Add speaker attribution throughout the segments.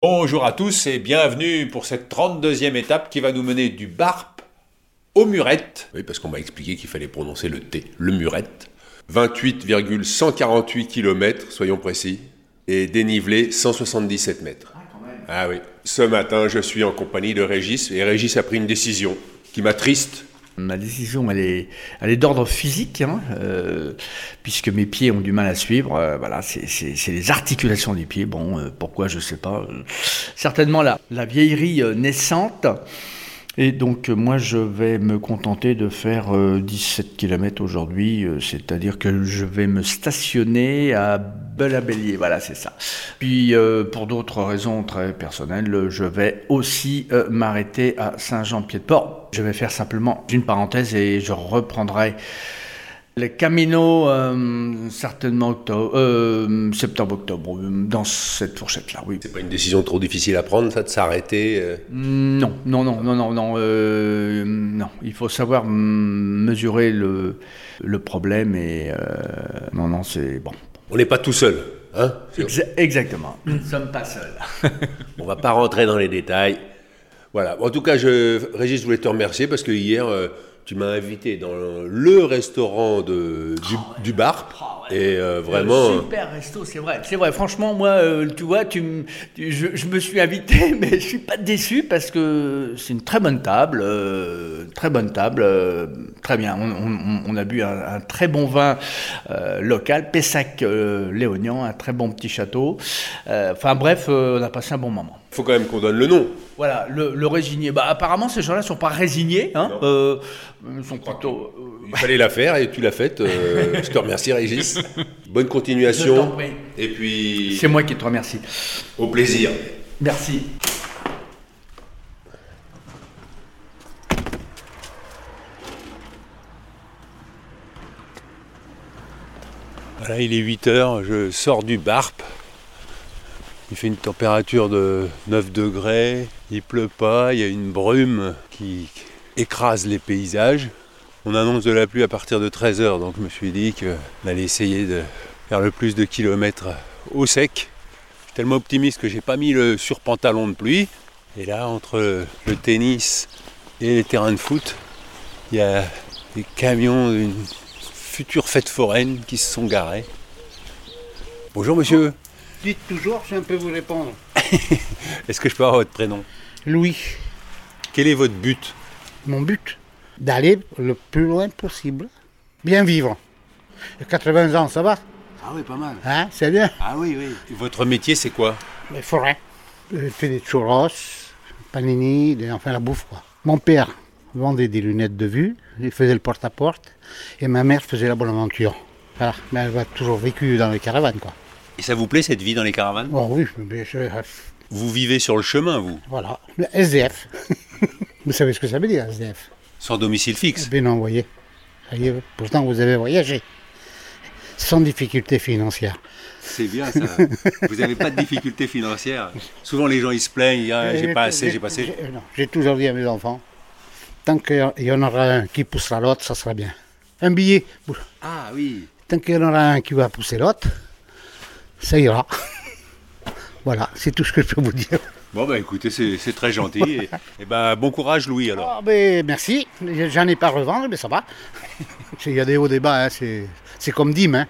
Speaker 1: Bonjour à tous et bienvenue pour cette 32e étape qui va nous mener du Barp au Murette. Oui, parce qu'on m'a expliqué qu'il fallait prononcer le T, le Murette. 28,148 km, soyons précis, et dénivelé 177 mètres. Ah oui. Ce matin, je suis en compagnie de Régis et Régis a pris une décision qui m'attriste
Speaker 2: Ma décision, elle est, elle est d'ordre physique, hein, euh, puisque mes pieds ont du mal à suivre. Euh, voilà, c'est les articulations des pieds. Bon, euh, pourquoi, je sais pas. certainement la, la vieillerie naissante. Et donc moi je vais me contenter de faire 17 km aujourd'hui, c'est-à-dire que je vais me stationner à Belabellier, voilà c'est ça. Puis pour d'autres raisons très personnelles, je vais aussi m'arrêter à Saint-Jean-Pied-de-Port je vais faire simplement une parenthèse et je reprendrai les Camino euh, certainement octobre, euh, septembre-octobre, dans cette fourchette-là, oui.
Speaker 1: C'est pas une décision trop difficile à prendre, ça, de s'arrêter euh
Speaker 2: Non, non, non, non, non, non, non. Il faut savoir mesurer le, le problème et non, non, c'est bon.
Speaker 1: On n'est pas tout seul, hein
Speaker 2: Exactement, nous ne sommes pas seuls.
Speaker 1: On va pas rentrer dans les détails. Voilà. En tout cas, je, Régis, je voulais te remercier parce que hier, euh, tu m'as invité dans le restaurant de, du, oh, bar. Oh, et euh, vraiment.
Speaker 2: Super resto, c'est vrai. C'est vrai. Franchement, moi, euh, tu vois, tu, je, me suis invité, mais je suis pas déçu parce que c'est une très bonne table, très bonne table, très bien. On, a bu un, très bon vin local, Pessac Léognan, un très bon petit château. Enfin bref, on a passé un bon moment.
Speaker 1: Faut quand même qu'on donne le nom.
Speaker 2: Voilà, le, résigné. Bah, apparemment, ces gens-là ne sont pas résignés. Hein, euh,
Speaker 1: ils sont plutôt. Euh, Il fallait la faire et tu l'as faite. Euh, je te remercie, Régis. Bonne continuation. Et puis.
Speaker 2: C'est moi qui te remercie.
Speaker 1: Au plaisir.
Speaker 2: Merci.
Speaker 1: Voilà, il est 8 heures, je sors du BARP. Il fait une température de 9 degrés, il pleut pas, il y a une brume qui écrase les paysages. On annonce de la pluie à partir de 13h, donc je me suis dit qu'on allait essayer de faire le plus de kilomètres au sec. Tellement optimiste que j'ai pas mis le surpantalon de pluie. Et là, entre le tennis et les terrains de foot, il y a des camions d'une future fête foraine qui se sont garés. Bonjour monsieur.
Speaker 3: Dites toujours, je un peu vous répondre.
Speaker 1: Est-ce que je peux avoir votre prénom?
Speaker 3: Louis.
Speaker 1: Quel est votre but?
Speaker 3: Mon but D'aller le plus loin possible. Bien vivre. 80 ans, ça va?
Speaker 1: Ah oui, pas mal.
Speaker 3: Hein, c'est bien
Speaker 1: Ah oui, oui. Votre métier, c'est quoi?
Speaker 3: Les forêts. Je fais des churros, panini, enfin la bouffe, quoi. Mon père vendait des lunettes de vue, il faisait le porte-à-porte, et ma mère faisait la bonne aventure. Voilà, mais elle a toujours vécu dans les caravanes, quoi.
Speaker 1: Et ça vous plaît cette vie dans les caravanes?
Speaker 3: Oh, Oui.
Speaker 1: Vous vivez sur le chemin, vous?
Speaker 3: Voilà, SDF. vous savez ce que ça veut dire, SDF
Speaker 1: Sans domicile fixe
Speaker 3: Eh bien non, vous voyez. Pourtant, vous avez voyagé. Sans difficulté financière.
Speaker 1: C'est bien ça. vous n'avez pas de difficulté financière. Souvent, les gens, ils se plaignent, ah, j'ai pas assez, j'ai pas assez.
Speaker 3: J'ai toujours dit à mes enfants, tant qu'il y en aura un qui poussera l'autre, ça sera bien. Un billet.
Speaker 1: Ah oui.
Speaker 3: Tant qu'il y en aura un qui va pousser l'autre, ça ira. voilà, c'est tout ce que je peux vous dire.
Speaker 1: Bon, bah écoutez, c'est très gentil. et, et ben, bon courage, Louis, alors.
Speaker 3: Ah, ben, merci. J'en ai pas à revendre, mais ça va. Il y a des hauts débats, hein, c'est comme Dim. Hein.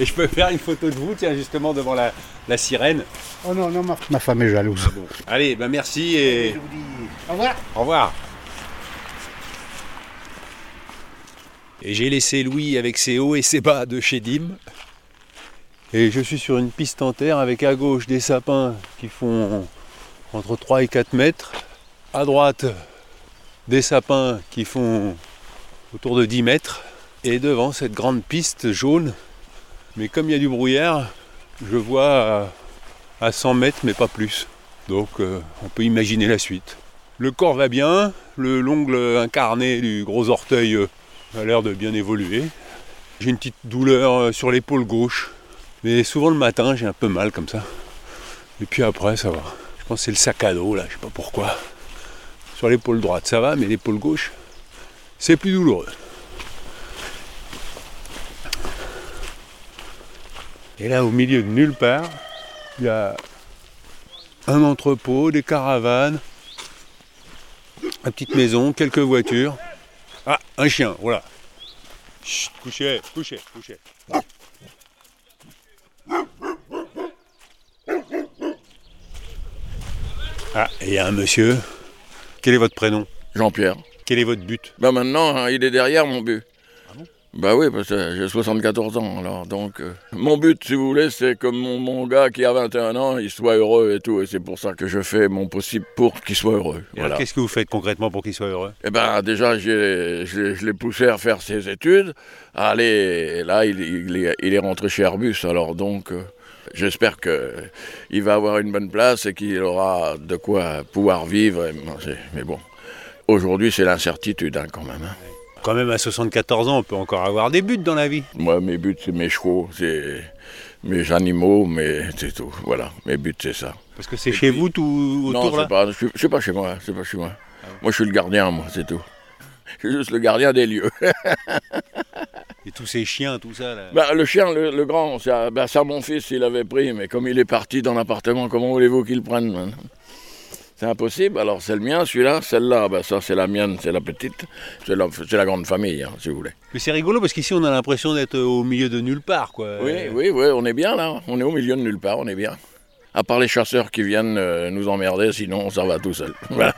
Speaker 1: et je peux faire une photo de vous, tiens, justement, devant la, la sirène.
Speaker 3: Oh non, non, ma, femme est jalouse.
Speaker 1: Ah Allez, ben merci et. Je vous dis
Speaker 3: au revoir.
Speaker 1: Au revoir. Et j'ai laissé Louis avec ses hauts et ses bas de chez Dim. Et je suis sur une piste en terre avec à gauche des sapins qui font entre 3 et 4 mètres. À droite, des sapins qui font autour de 10 mètres. Et devant cette grande piste jaune. Mais comme il y a du brouillard, je vois à 100 mètres, mais pas plus. Donc euh, on peut imaginer la suite. Le corps va bien, le l'ongle incarné du gros orteil euh, a l'air de bien évoluer. J'ai une petite douleur euh, sur l'épaule gauche mais souvent le matin, j'ai un peu mal comme ça. Et puis après, ça va. Je pense que c'est le sac à dos, là, je sais pas pourquoi. Sur l'épaule droite, ça va, mais l'épaule gauche, c'est plus douloureux. Et là, au milieu de nulle part, il y a un entrepôt, des caravanes, une petite maison, quelques voitures. Ah, un chien, voilà. Chut, couchez, couchez, couchez. Ah, et il y a un monsieur. Quel est votre prénom?
Speaker 4: Jean-Pierre.
Speaker 1: Quel est votre but?
Speaker 4: Bah maintenant, hein, il est derrière mon but.
Speaker 1: Ah bon?
Speaker 4: Bah oui, parce que j'ai 74 ans, alors donc... euh, mon but, si vous voulez, c'est que mon, mon gars qui a 21 ans, il soit heureux et tout, et c'est pour ça que je fais mon possible pour qu'il soit heureux.
Speaker 1: Et
Speaker 4: Voilà.
Speaker 1: Qu'est-ce que vous faites concrètement pour qu'il soit heureux?
Speaker 4: Eh ben déjà, je l'ai- poussé à faire ses études. Allez, et là, il, il est, il est rentré chez Airbus, alors donc... euh, J'espère qu'il va avoir une bonne place et qu'il aura de quoi pouvoir vivre. et c'est- Mais bon, aujourd'hui, c'est l'incertitude hein, quand même. hein.
Speaker 1: Quand même, à 74 ans, on peut encore avoir des buts dans la vie.
Speaker 4: Moi, mes buts, c'est mes chevaux, c'est mes animaux, mais c'est tout. Voilà, mes buts, c'est ça.
Speaker 1: Parce que c'est chez vous tout
Speaker 4: non,
Speaker 1: autour là
Speaker 4: c'est pas, je suis- c'est pas chez moi, c'est pas chez moi. Moi, je suis le gardien, moi, c'est tout. Je suis juste le gardien des lieux.
Speaker 1: Et tous ces chiens, tout ça là.
Speaker 4: Bah, le chien, le, le grand, ça, bah, ça, mon fils, il avait pris, mais comme il est parti dans l'appartement, comment voulez-vous qu'il le prenne maintenant C'est impossible. Alors, c'est le mien, celui-là, celle-là, bah, ça, c'est la mienne, c'est la petite. C'est la, grande famille, hein, si vous voulez.
Speaker 1: Mais c'est rigolo parce qu'ici on a l'impression d'être au milieu de nulle part quoi.
Speaker 4: Oui,
Speaker 1: Euh,
Speaker 4: oui, oui, on est bien là. On est au milieu de nulle part, on est bien. À part les chasseurs qui viennent euh, nous emmerder, sinon ça va tout seul. Voilà.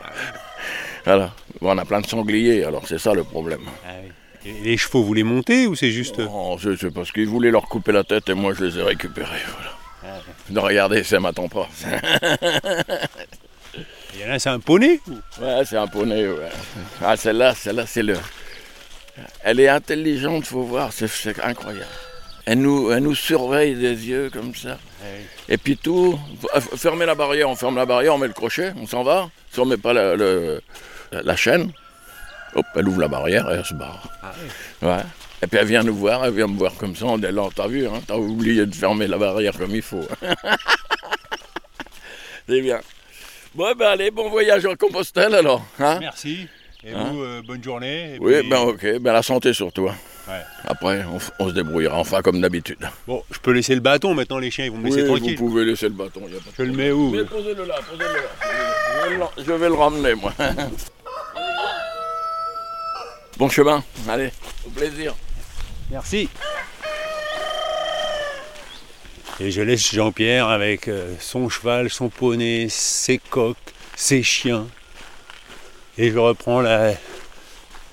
Speaker 4: Voilà. Bon, on a plein de sangliers, alors c'est ça le problème.
Speaker 1: ah oui. Et les chevaux, vous les montez ou c'est juste.
Speaker 4: Non, c'est parce qu'ils voulaient leur couper la tête et moi je les ai récupérés. Voilà. Non, regardez, ça m'attend pas.
Speaker 1: Il y en a, c'est un poney
Speaker 4: Ouais, c'est un poney, ouais. Ah, celle-là, celle-là, c'est le. Elle est intelligente, faut voir, c'est- incroyable. Elle nous, elle nous surveille des yeux comme ça. Et puis tout, f- fermez la barrière, on ferme la barrière, on met le crochet, on s'en va. Si on met pas la, le- la chaîne, hop, elle ouvre la barrière et elle se barre. Ouais. Et puis elle vient nous voir, elle vient me voir comme ça, on dit là, t'as vu, hein, t'as oublié de fermer la barrière comme il faut. c'est bien. Bon, ben allez, bon voyage en Compostelle alors. Hein
Speaker 1: Merci. Et
Speaker 4: Hein
Speaker 1: vous, euh, bonne journée. et
Speaker 4: oui,
Speaker 1: puis-
Speaker 4: ben ok, ben la santé surtout. hein.
Speaker 1: Ouais.
Speaker 4: Après, on, se débrouillera, enfin comme d'habitude.
Speaker 1: Bon, je peux laisser le bâton maintenant, les chiens ils vont me laisser
Speaker 4: Oui,
Speaker 1: tranquille.
Speaker 4: vous pouvez laisser le bâton, y a pas de
Speaker 1: Je le mets où
Speaker 4: Mais posez-le là, posez-le là. Je vais le- Je vais le ramener, moi. Bon chemin, allez, au plaisir.
Speaker 1: Merci. Et je laisse Jean-Pierre avec euh, son cheval, son poney, ses coques, ses chiens. Et je reprends la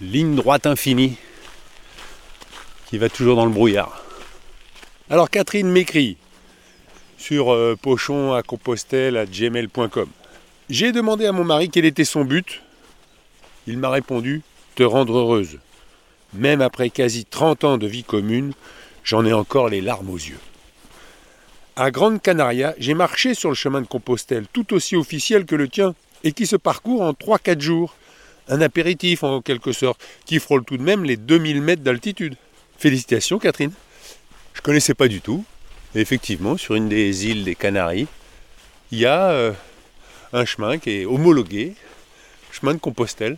Speaker 1: ligne droite infinie qui va toujours dans le brouillard. Alors Catherine m'écrit sur euh, pochon à compostelle à gmail.com. J'ai demandé à mon mari quel était son but. Il m'a répondu rendre heureuse. Même après quasi 30 ans de vie commune, j'en ai encore les larmes aux yeux. À Grande Canaria, j'ai marché sur le chemin de Compostelle, tout aussi officiel que le tien, et qui se parcourt en 3-4 jours. Un apéritif en quelque sorte, qui frôle tout de même les 2000 mètres d'altitude. Félicitations Catherine. Je connaissais pas du tout. Effectivement, sur une des îles des Canaries, il y a euh, un chemin qui est homologué, chemin de Compostelle,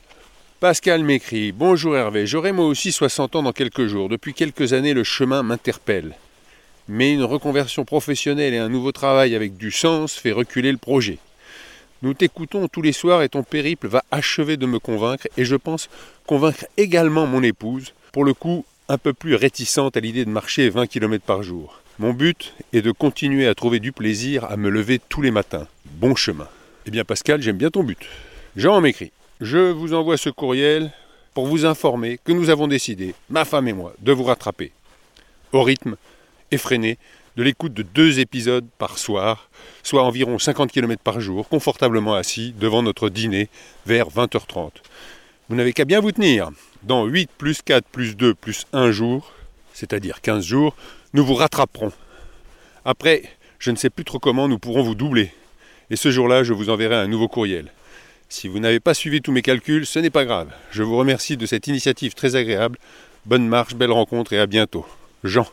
Speaker 1: Pascal m'écrit Bonjour Hervé, j'aurai moi aussi 60 ans dans quelques jours. Depuis quelques années, le chemin m'interpelle. Mais une reconversion professionnelle et un nouveau travail avec du sens fait reculer le projet. Nous t'écoutons tous les soirs et ton périple va achever de me convaincre et je pense convaincre également mon épouse, pour le coup un peu plus réticente à l'idée de marcher 20 km par jour. Mon but est de continuer à trouver du plaisir à me lever tous les matins. Bon chemin. Eh bien Pascal, j'aime bien ton but. Jean m'écrit je vous envoie ce courriel pour vous informer que nous avons décidé, ma femme et moi, de vous rattraper. Au rythme effréné de l'écoute de deux épisodes par soir, soit environ 50 km par jour, confortablement assis devant notre dîner vers 20h30. Vous n'avez qu'à bien vous tenir. Dans 8 plus 4 plus 2 plus 1 jour, c'est-à-dire 15 jours, nous vous rattraperons. Après, je ne sais plus trop comment nous pourrons vous doubler. Et ce jour-là, je vous enverrai un nouveau courriel. Si vous n'avez pas suivi tous mes calculs, ce n'est pas grave. Je vous remercie de cette initiative très agréable. Bonne marche, belle rencontre et à bientôt. Jean,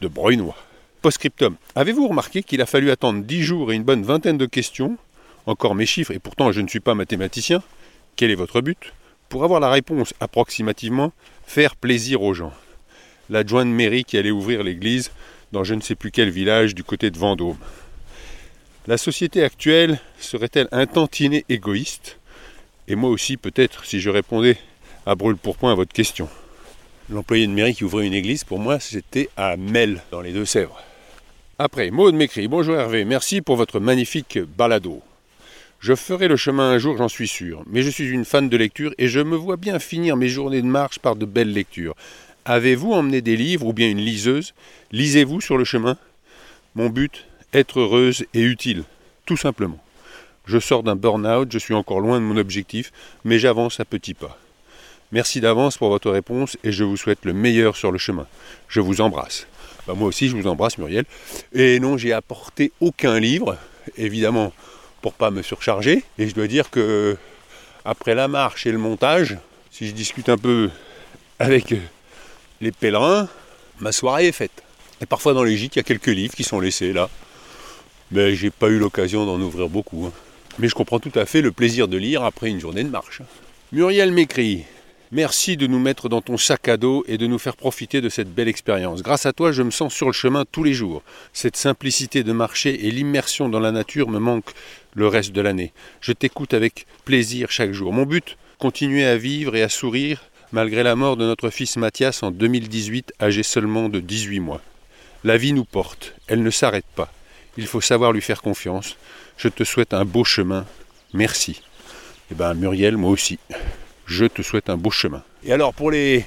Speaker 1: de Breunois. Postscriptum. Avez-vous remarqué qu'il a fallu attendre 10 jours et une bonne vingtaine de questions? Encore mes chiffres, et pourtant je ne suis pas mathématicien. Quel est votre but? Pour avoir la réponse approximativement, faire plaisir aux gens. L'adjoint de mairie qui allait ouvrir l'église dans je ne sais plus quel village du côté de Vendôme. La société actuelle serait-elle un tantinet égoïste? Et moi aussi peut-être si je répondais à brûle pourpoint à votre question. L'employé de mairie qui ouvrait une église, pour moi, c'était à Mel, dans les Deux-Sèvres. Après, Maud m'écrit Bonjour Hervé, merci pour votre magnifique balado. Je ferai le chemin un jour, j'en suis sûr, mais je suis une fan de lecture et je me vois bien finir mes journées de marche par de belles lectures. Avez-vous emmené des livres ou bien une liseuse? Lisez-vous sur le chemin? Mon but Être heureuse et utile, tout simplement. Je sors d'un burn-out, je suis encore loin de mon objectif, mais j'avance à petits pas. Merci d'avance pour votre réponse et je vous souhaite le meilleur sur le chemin. Je vous embrasse. Bah, moi aussi, je vous embrasse, Muriel. Et non, j'ai apporté aucun livre, évidemment, pour pas me surcharger. Et je dois dire que après la marche et le montage, si je discute un peu avec les pèlerins, ma soirée est faite. Et parfois dans les gîtes, il y a quelques livres qui sont laissés là. Mais j'ai pas eu l'occasion d'en ouvrir beaucoup. hein. Mais je comprends tout à fait le plaisir de lire après une journée de marche. Muriel m'écrit Merci de nous mettre dans ton sac à dos et de nous faire profiter de cette belle expérience. Grâce à toi, je me sens sur le chemin tous les jours. Cette simplicité de marcher et l'immersion dans la nature me manquent le reste de l'année. Je t'écoute avec plaisir chaque jour. Mon but Continuer à vivre et à sourire malgré la mort de notre fils Mathias en 2018, âgé seulement de 18 mois. La vie nous porte, elle ne s'arrête pas. Il faut savoir lui faire confiance. Je te souhaite un beau chemin. Merci. Eh bien, Muriel, moi aussi. Je te souhaite un beau chemin. Et alors, pour les,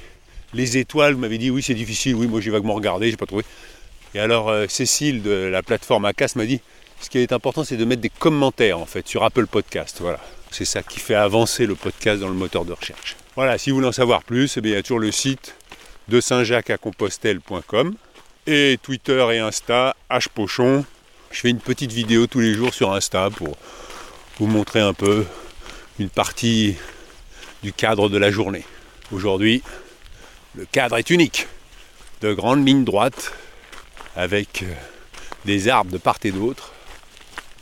Speaker 1: les étoiles, vous m'avez dit oui, c'est difficile. Oui, moi j'ai vaguement regardé, j'ai pas trouvé. Et alors, euh, Cécile de la plateforme ACAS m'a dit ce qui est important, c'est de mettre des commentaires en fait sur Apple Podcast. Voilà. C'est ça qui fait avancer le podcast dans le moteur de recherche. Voilà, si vous voulez en savoir plus, eh bien, il y a toujours le site de saint-jacques-à-compostelle.com et Twitter et Insta, hpochon. Je fais une petite vidéo tous les jours sur Insta pour vous montrer un peu une partie du cadre de la journée. Aujourd'hui, le cadre est unique. De grandes lignes droites avec euh, des arbres de part et d'autre.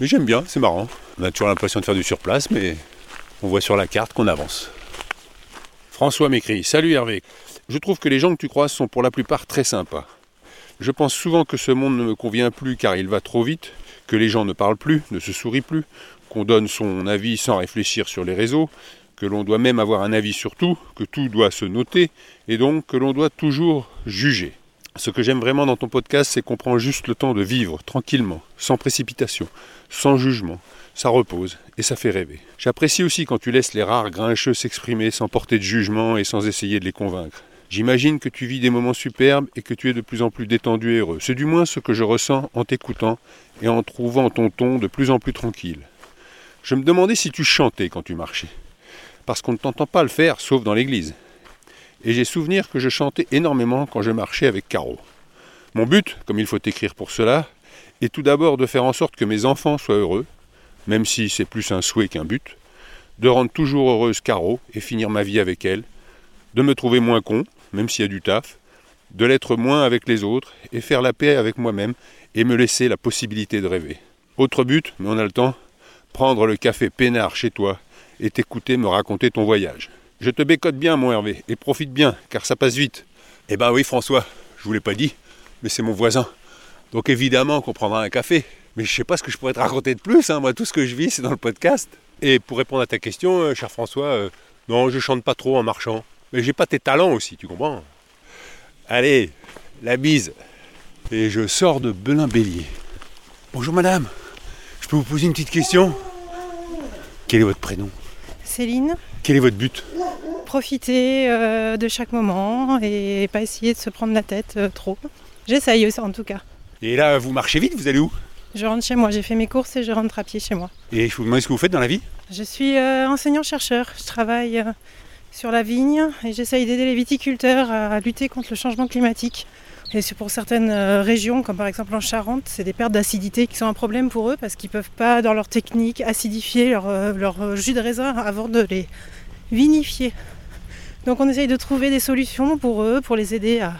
Speaker 1: Mais j'aime bien, c'est marrant. On a toujours l'impression de faire du surplace, mais on voit sur la carte qu'on avance. François m'écrit Salut Hervé, je trouve que les gens que tu croises sont pour la plupart très sympas. Je pense souvent que ce monde ne me convient plus car il va trop vite, que les gens ne parlent plus, ne se sourient plus, qu'on donne son avis sans réfléchir sur les réseaux, que l'on doit même avoir un avis sur tout, que tout doit se noter, et donc que l'on doit toujours juger. Ce que j'aime vraiment dans ton podcast, c'est qu'on prend juste le temps de vivre tranquillement, sans précipitation, sans jugement. Ça repose et ça fait rêver. J'apprécie aussi quand tu laisses les rares grincheux s'exprimer sans porter de jugement et sans essayer de les convaincre. J'imagine que tu vis des moments superbes et que tu es de plus en plus détendu et heureux. C'est du moins ce que je ressens en t'écoutant et en trouvant ton ton de plus en plus tranquille. Je me demandais si tu chantais quand tu marchais. Parce qu'on ne t'entend pas le faire, sauf dans l'église. Et j'ai souvenir que je chantais énormément quand je marchais avec Caro. Mon but, comme il faut écrire pour cela, est tout d'abord de faire en sorte que mes enfants soient heureux, même si c'est plus un souhait qu'un but, de rendre toujours heureuse Caro et finir ma vie avec elle, de me trouver moins con, même s'il y a du taf, de l'être moins avec les autres et faire la paix avec moi-même et me laisser la possibilité de rêver. Autre but, mais on a le temps, prendre le café peinard chez toi et t'écouter me raconter ton voyage. Je te bécote bien, mon Hervé, et profite bien, car ça passe vite. Eh ben oui, François, je vous l'ai pas dit, mais c'est mon voisin. Donc évidemment qu'on prendra un café. Mais je sais pas ce que je pourrais te raconter de plus. hein. Moi, tout ce que je vis, c'est dans le podcast. Et pour répondre à ta question, euh, cher François, euh, non, je chante pas trop en marchant. Mais j'ai pas tes talents aussi, tu comprends? Allez, la bise. Et je sors de Belin-Bélier. Bonjour madame, je peux vous poser une petite question? Quel est votre prénom?
Speaker 5: Céline,
Speaker 1: Quel est votre but?
Speaker 5: Profiter euh, de chaque moment et pas essayer de se prendre la tête euh, trop. J'essaye ça en tout cas.
Speaker 1: Et là, vous marchez vite, vous allez où?
Speaker 5: Je rentre chez moi, j'ai fait mes courses et je rentre à pied chez moi.
Speaker 1: Et je vous demande ce que vous faites dans la vie?
Speaker 5: Je suis euh, enseignant-chercheur, je travaille sur la vigne et j'essaye d'aider les viticulteurs à lutter contre le changement climatique. Et pour certaines euh, régions, comme par exemple en Charente, c'est des pertes d'acidité qui sont un problème pour eux parce qu'ils ne peuvent pas, dans leur technique, acidifier leur, euh, leur jus de raisin avant de les vinifier. Donc on essaye de trouver des solutions pour eux, pour les aider à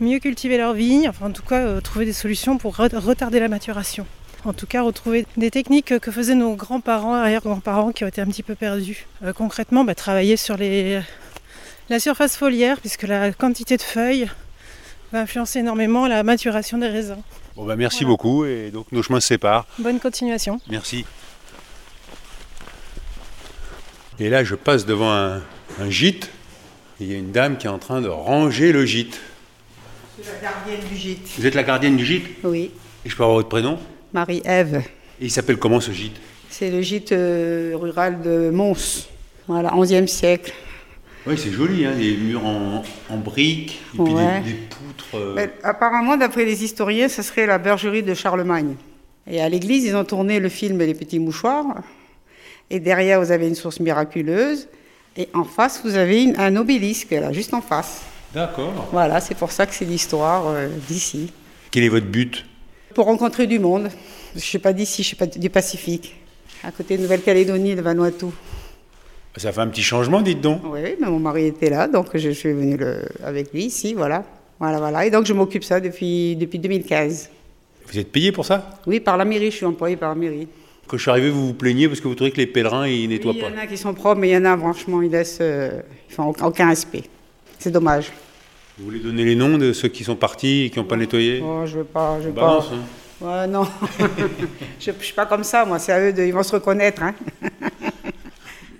Speaker 5: mieux cultiver leur vigne, enfin en tout cas euh, trouver des solutions pour re- retarder la maturation. En tout cas, retrouver des techniques que faisaient nos grands-parents, arrière-grands-parents qui ont été un petit peu perdus. Euh, concrètement, bah, travailler sur les... la surface foliaire, puisque la quantité de feuilles va influencer énormément la maturation des raisins.
Speaker 1: Bon bah merci
Speaker 5: Voilà.
Speaker 1: beaucoup et donc nos chemins se séparent.
Speaker 5: Bonne continuation.
Speaker 1: Merci. Et là, je passe devant un, un gîte. Il y a une dame qui est en train de ranger le gîte.
Speaker 6: C'est la gardienne du gîte.
Speaker 1: Vous êtes la gardienne du gîte?
Speaker 6: Oui,
Speaker 1: Et je peux avoir votre prénom?
Speaker 6: Marie-Ève.
Speaker 1: Et il s'appelle comment ce gîte?
Speaker 6: C'est le gîte euh, rural de Mons. Voilà, 11e siècle.
Speaker 1: Oui, c'est joli, hein, des murs en, en briques, et puis
Speaker 6: Ouais.
Speaker 1: des, des poutres. euh,
Speaker 6: Mais apparemment, d'après les historiens, ce serait la bergerie de Charlemagne. Et à l'église, ils ont tourné le film Les Petits Mouchoirs. Et derrière, vous avez une source miraculeuse. Et en face, vous avez une- un obélisque, là, juste en face.
Speaker 1: D'accord.
Speaker 6: Voilà, c'est pour ça que c'est l'histoire euh, d'ici.
Speaker 1: Quel est votre but?
Speaker 6: Pour rencontrer du monde. Je ne suis pas d'ici, je suis pas du Pacifique. À côté de Nouvelle-Calédonie, de Vanuatu.
Speaker 1: Ça fait un petit changement, dites donc.
Speaker 6: Oui, mais mon mari était là, donc je suis venue le- avec lui ici, voilà. Voilà, voilà. Et donc je m'occupe ça depuis, depuis 2015.
Speaker 1: Vous êtes payé pour ça?
Speaker 6: Oui, par la mairie, je suis employée par la mairie.
Speaker 1: Quand je suis arrivé, vous vous plaignez parce que vous trouvez que les pèlerins, ils nettoient
Speaker 6: Oui, il y
Speaker 1: pas.
Speaker 6: en a qui sont propres, mais il y en a, franchement, ils laissent. euh, ils font aucun- aucun respect. C'est dommage.
Speaker 1: Vous voulez donner les noms de ceux qui sont partis et qui n'ont pas nettoyé?
Speaker 6: Oh, je veux pas, je veux pas.
Speaker 1: Balance, hein.
Speaker 6: Ouais, non. je, je suis pas comme ça, moi. C'est à eux de. Ils vont se reconnaître, hein.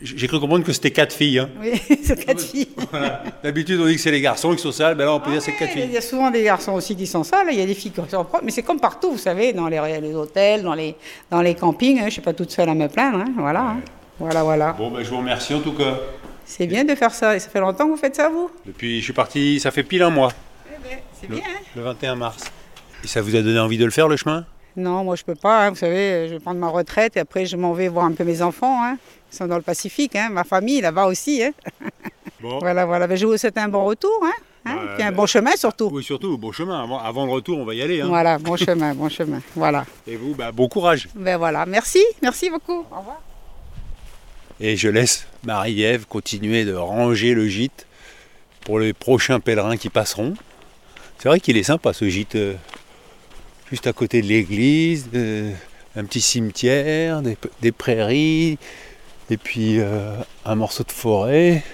Speaker 1: J'ai cru comprendre que c'était quatre filles. hein.
Speaker 6: Oui, c'est quatre filles.
Speaker 1: Voilà. D'habitude, on dit que c'est les garçons qui sont sales, ben là, on peut dire que c'est quatre
Speaker 6: Il
Speaker 1: filles.
Speaker 6: y a souvent des garçons aussi qui sont sales, il y a des filles qui sont propres, mais c'est comme partout, vous savez, dans les, les hôtels, dans les, dans les campings, hein, je ne suis pas toute seule à me plaindre, hein, voilà. hein. Voilà, voilà.
Speaker 1: Bon, ben, je vous remercie en tout cas.
Speaker 6: C'est bien de faire ça, et ça fait longtemps que vous faites ça, vous?
Speaker 1: Depuis, je suis parti, ça fait pile un mois,
Speaker 6: C'est
Speaker 1: le,
Speaker 6: bien, hein
Speaker 1: le 21 mars. Et ça vous a donné envie de le faire, le chemin?
Speaker 6: Non, moi je peux pas, hein, vous savez, je vais prendre ma retraite et après je m'en vais voir un peu mes enfants, hein. Ils sont dans le Pacifique, hein, ma famille là-bas aussi.
Speaker 1: Bon.
Speaker 6: Voilà, voilà, Ben, je vous souhaite un bon retour, hein,
Speaker 1: Bah,
Speaker 6: puis un
Speaker 1: bah,
Speaker 6: bon chemin surtout.
Speaker 1: Oui, surtout, bon chemin. Avant, avant le retour, on va y aller. hein.
Speaker 6: Voilà, bon chemin, bon chemin, voilà.
Speaker 1: Et vous, bah, bon courage.
Speaker 6: Ben voilà, merci, merci beaucoup, au revoir.
Speaker 1: Et je laisse Marie-Ève continuer de ranger le gîte pour les prochains pèlerins qui passeront. C'est vrai qu'il est sympa ce gîte, euh, juste à côté de l'église, euh, un petit cimetière, des, prairies, et puis euh, un morceau de forêt.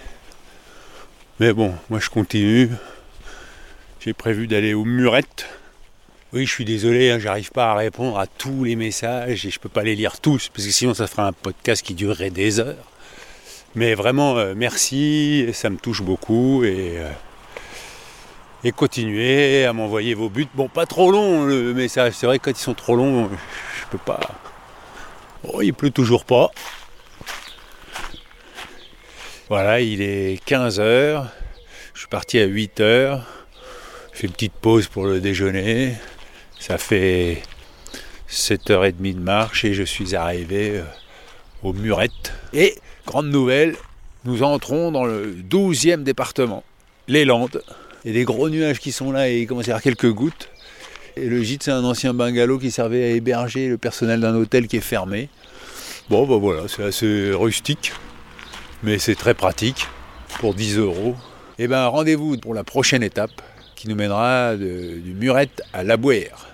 Speaker 1: Mais bon, moi je continue. J'ai prévu d'aller aux murettes. Oui, je suis désolé, hein, j'arrive pas à répondre à tous les messages et je peux pas les lire tous parce que sinon ça ferait un podcast qui durerait des heures. Mais vraiment, euh, merci, ça me touche beaucoup et, euh, et continuez à m'envoyer vos buts. Bon, pas trop long le message, c'est vrai que quand ils sont trop longs, je peux pas. Oh, il pleut toujours pas. Voilà, il est 15h, je suis parti à 8h, je fais une petite pause pour le déjeuner. Ça fait 7h30 de marche et je suis arrivé euh, aux Murettes. Et, grande nouvelle, nous entrons dans le 12e département, les Landes. Il y a des gros nuages qui sont là et il commence à y avoir quelques gouttes. Et le gîte, c'est un ancien bungalow qui servait à héberger le personnel d'un hôtel qui est fermé. Bon, ben voilà, c'est assez rustique, mais c'est très pratique pour 10 euros. Et ben rendez-vous pour la prochaine étape qui nous mènera du Murette à la Bouère.